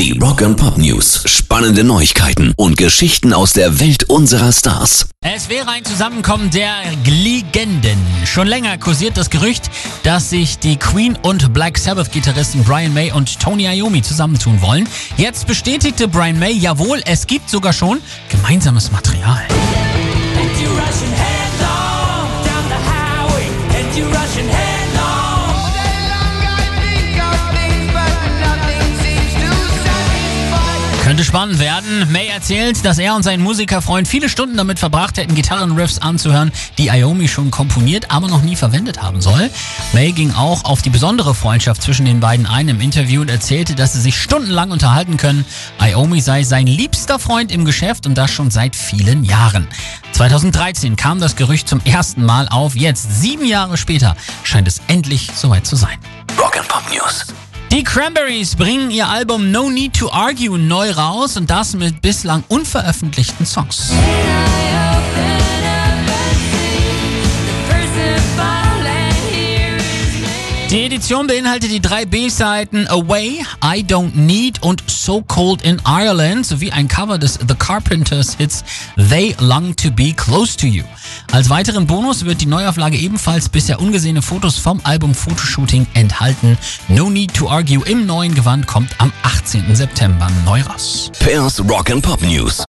Die Rock and Pop News. Spannende Neuigkeiten und Geschichten aus der Welt unserer Stars. Es wäre ein Zusammenkommen der Legenden. Schon länger kursiert das Gerücht, dass sich die Queen und Black Sabbath-Gitarristen Brian May und Tony Iommi zusammentun wollen. Jetzt bestätigte Brian May, jawohl, es gibt sogar schon gemeinsames Material. Könnte spannend werden. May erzählt, dass er und sein Musikerfreund viele Stunden damit verbracht hätten, Gitarrenriffs anzuhören, die Iommi schon komponiert, aber noch nie verwendet haben soll. May ging auch auf die besondere Freundschaft zwischen den beiden ein im Interview und erzählte, dass sie sich stundenlang unterhalten können. Iommi sei sein liebster Freund im Geschäft und das schon seit vielen Jahren. 2013 kam das Gerücht zum ersten Mal auf. Jetzt, sieben Jahre später, scheint es endlich soweit zu sein. Rock and Pop News. Die Cranberries bringen ihr Album No Need to Argue neu raus und das mit bislang unveröffentlichten Songs. Die Edition beinhaltet die drei B-Seiten Away, I Don't Need und So Cold in Ireland sowie ein Cover des The Carpenters Hits They Long to Be Close to You. Als weiteren Bonus wird die Neuauflage ebenfalls bisher ungesehene Fotos vom Album Fotoshooting enthalten. No Need to Argue im neuen Gewand kommt am 18. September neu raus. Pairs Rock and Pop News.